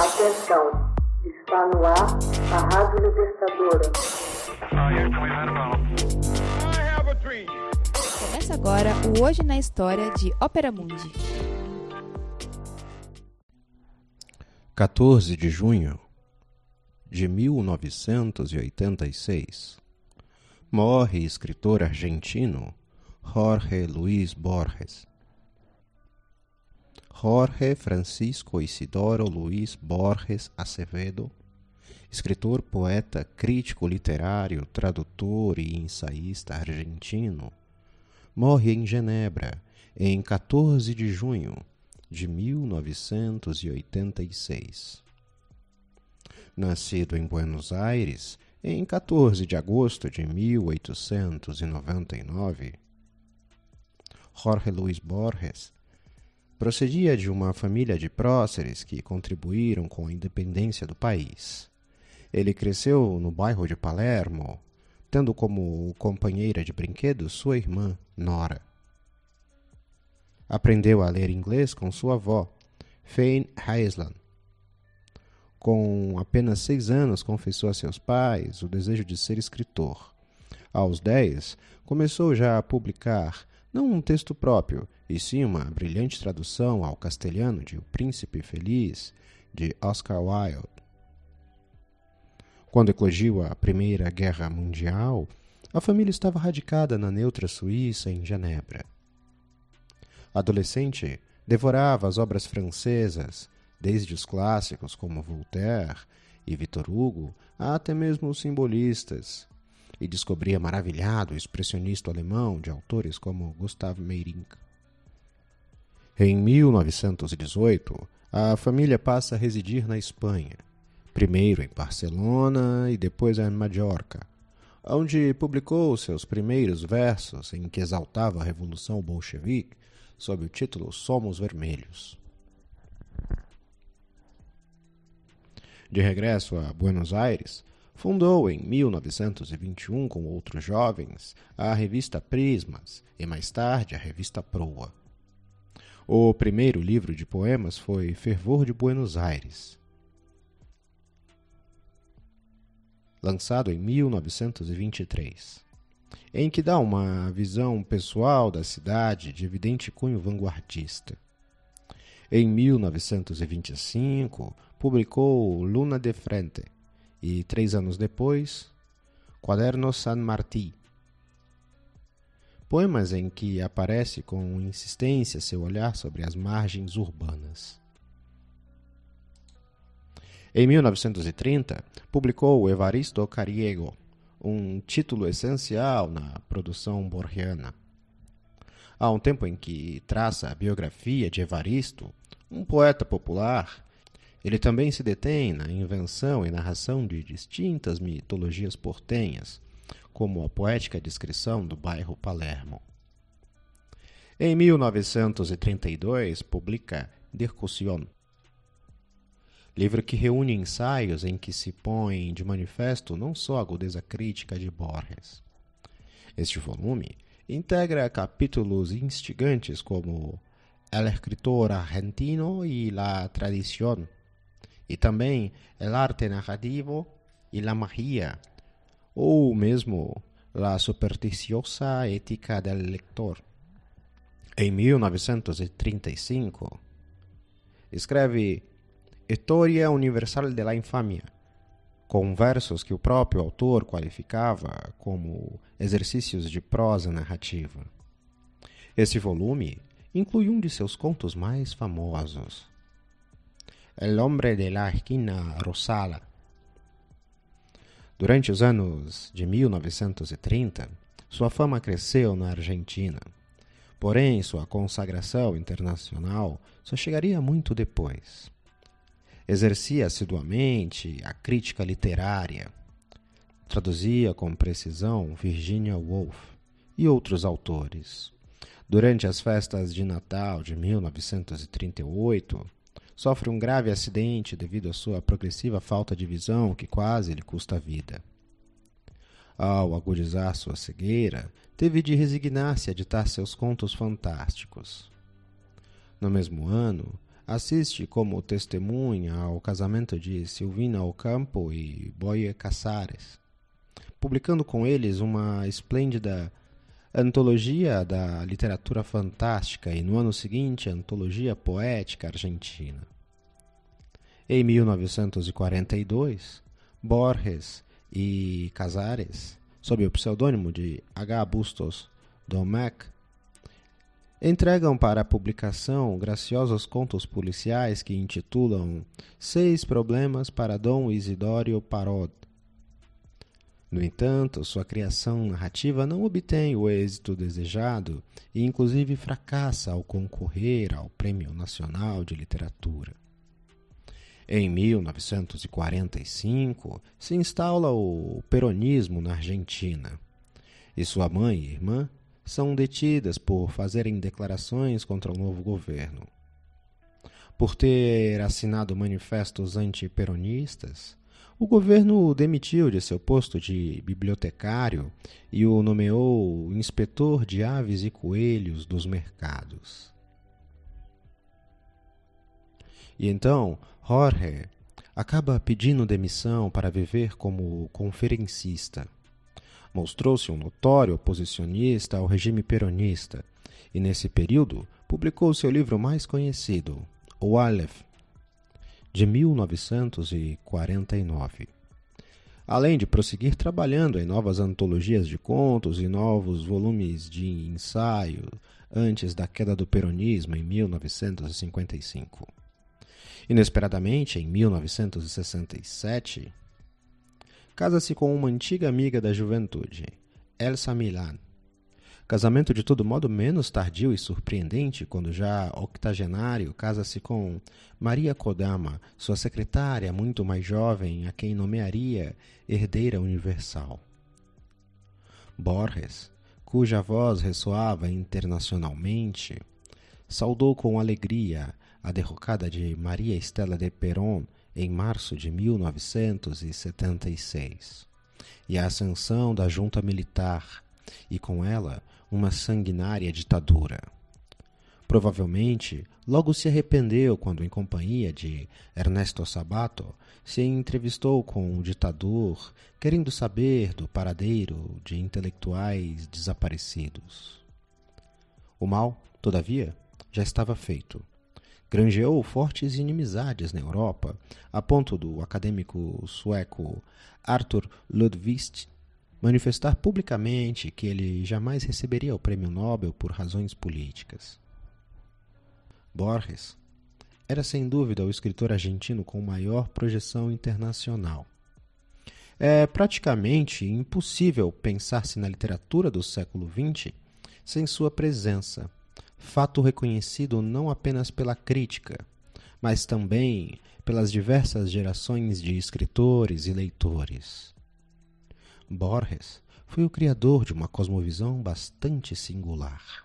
Atenção, está no ar a Rádio Libertadora. Começa agora o Hoje na História de Ópera Mundi. 14 de junho de 1986. Morre escritor argentino Jorge Luis Borges. Jorge Francisco Isidoro Luis Borges Acevedo, escritor, poeta, crítico literário, tradutor e ensaísta argentino, morre em Genebra em 14 de junho de 1986. Nascido em Buenos Aires em 14 de agosto de 1899, Jorge Luis Borges procedia de uma família de próceres que contribuíram com a independência do país. Ele cresceu no bairro de Palermo, tendo como companheira de brinquedos sua irmã, Nora. Aprendeu a ler inglês com sua avó, Fane Heisland. Com apenas seis anos, confessou a seus pais o desejo de ser escritor. Aos dez, começou já a publicar não um texto próprio, e sim uma brilhante tradução ao castelhano de O Príncipe Feliz, de Oscar Wilde. Quando eclodiu a Primeira Guerra Mundial, a família estava radicada na neutra Suíça, em Genebra. Adolescente, devorava as obras francesas, desde os clássicos como Voltaire e Victor Hugo, até mesmo os simbolistas, e descobria maravilhado o expressionista alemão de autores como Gustav Meyrink. Em 1918, a família passa a residir na Espanha, primeiro em Barcelona e depois em Majorca, onde publicou seus primeiros versos em que exaltava a Revolução Bolchevique sob o título Somos Vermelhos. De regresso a Buenos Aires, Fundou em 1921 com outros jovens a revista Prismas e mais tarde a revista Proa. O primeiro livro de poemas foi Fervor de Buenos Aires, lançado em 1923, em que dá uma visão pessoal da cidade de evidente cunho vanguardista. Em 1925, publicou Luna de Frente, e três anos depois, Quaderno San Martí. Poemas em que aparece com insistência seu olhar sobre as margens urbanas. Em 1930, publicou Evaristo Cariego, um título essencial na produção borgiana. Há um tempo em que traça a biografia de Evaristo, um poeta popular ele também se detém na invenção e narração de distintas mitologias portenhas, como a poética descrição do bairro Palermo. Em 1932, publica Discussão, livro que reúne ensaios em que se põe de manifesto não só a agudeza crítica de Borges. Este volume integra capítulos instigantes como El escritor argentino y la tradición, e também el arte narrativo e la magia, ou mesmo la supersticiosa ética del lector. Em 1935, escreve História Universal de la Infamia, com versos que o próprio autor qualificava como exercícios de prosa narrativa. Esse volume inclui um de seus contos mais famosos, El hombre de la esquina rosada. Durante os anos de 1930, sua fama cresceu na Argentina. Porém, sua consagração internacional só chegaria muito depois. Exercia assiduamente a crítica literária. Traduzia com precisão Virginia Woolf e outros autores. Durante as festas de Natal de 1938, sofre um grave acidente devido à sua progressiva falta de visão que quase lhe custa a vida. Ao agudizar sua cegueira, teve de resignar-se a ditar seus contos fantásticos. No mesmo ano, assiste como testemunha ao casamento de Silvina Ocampo e Boye Casares, publicando com eles uma esplêndida antologia da literatura fantástica e no ano seguinte antologia poética argentina. Em 1942, Borges e Casares, sob o pseudônimo de H. Bustos Domecq, entregam para a publicação graciosos contos policiais que intitulam Seis Problemas para Dom Isidório Parod. No entanto, sua criação narrativa não obtém o êxito desejado e, inclusive, fracassa ao concorrer ao Prêmio Nacional de Literatura. Em 1945, se instala o peronismo na Argentina, e sua mãe e irmã são detidas por fazerem declarações contra o novo governo. Por ter assinado manifestos antiperonistas, o governo o demitiu de seu posto de bibliotecário e o nomeou inspetor de aves e coelhos dos mercados. E então Jorge acaba pedindo demissão para viver como conferencista. Mostrou-se um notório oposicionista ao regime peronista e, nesse período, publicou seu livro mais conhecido, O Aleph, de 1949. Além de prosseguir trabalhando em novas antologias de contos e novos volumes de ensaio antes da queda do peronismo em 1955. Inesperadamente, em 1967, casa-se com uma antiga amiga da juventude, Elsa Milan. Casamento de todo modo menos tardio e surpreendente quando já octogenário casa-se com Maria Kodama, sua secretária muito mais jovem, a quem nomearia herdeira universal. Borges, cuja voz ressoava internacionalmente, saudou com alegria a derrocada de Maria Estela de Perón em março de 1976, e a ascensão da junta militar, e com ela uma sanguinária ditadura. Provavelmente, logo se arrependeu quando, em companhia de Ernesto Sabato, se entrevistou com o ditador, querendo saber do paradeiro de intelectuais desaparecidos. O mal, todavia, já estava feito granjeou fortes inimizades na Europa, a ponto do acadêmico sueco Arthur Ludwig manifestar publicamente que ele jamais receberia o prêmio Nobel por razões políticas. Borges era sem dúvida o escritor argentino com maior projeção internacional. É praticamente impossível pensar-se na literatura do século XX sem sua presença fato reconhecido não apenas pela crítica, mas também pelas diversas gerações de escritores e leitores. Borges foi o criador de uma cosmovisão bastante singular,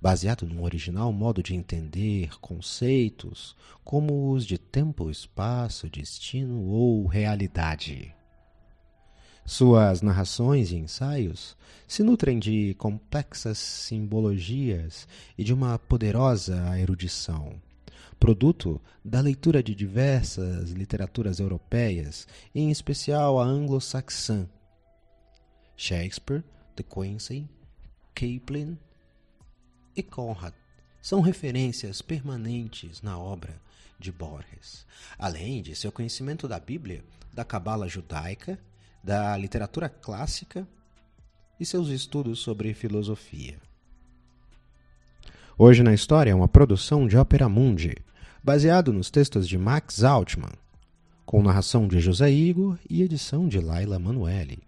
baseado num original modo de entender conceitos como os de tempo, espaço, destino ou realidade. Suas narrações e ensaios se nutrem de complexas simbologias e de uma poderosa erudição, produto da leitura de diversas literaturas europeias, em especial a anglo-saxã. Shakespeare, De Quincey, Kipling e Conrad são referências permanentes na obra de Borges, além de seu conhecimento da Bíblia, da Cabala judaica da literatura clássica e seus estudos sobre filosofia. Hoje na História é uma produção de Ópera Mundi, baseado nos textos de Max Altman, com narração de José Igor e edição de Laila Manuelle.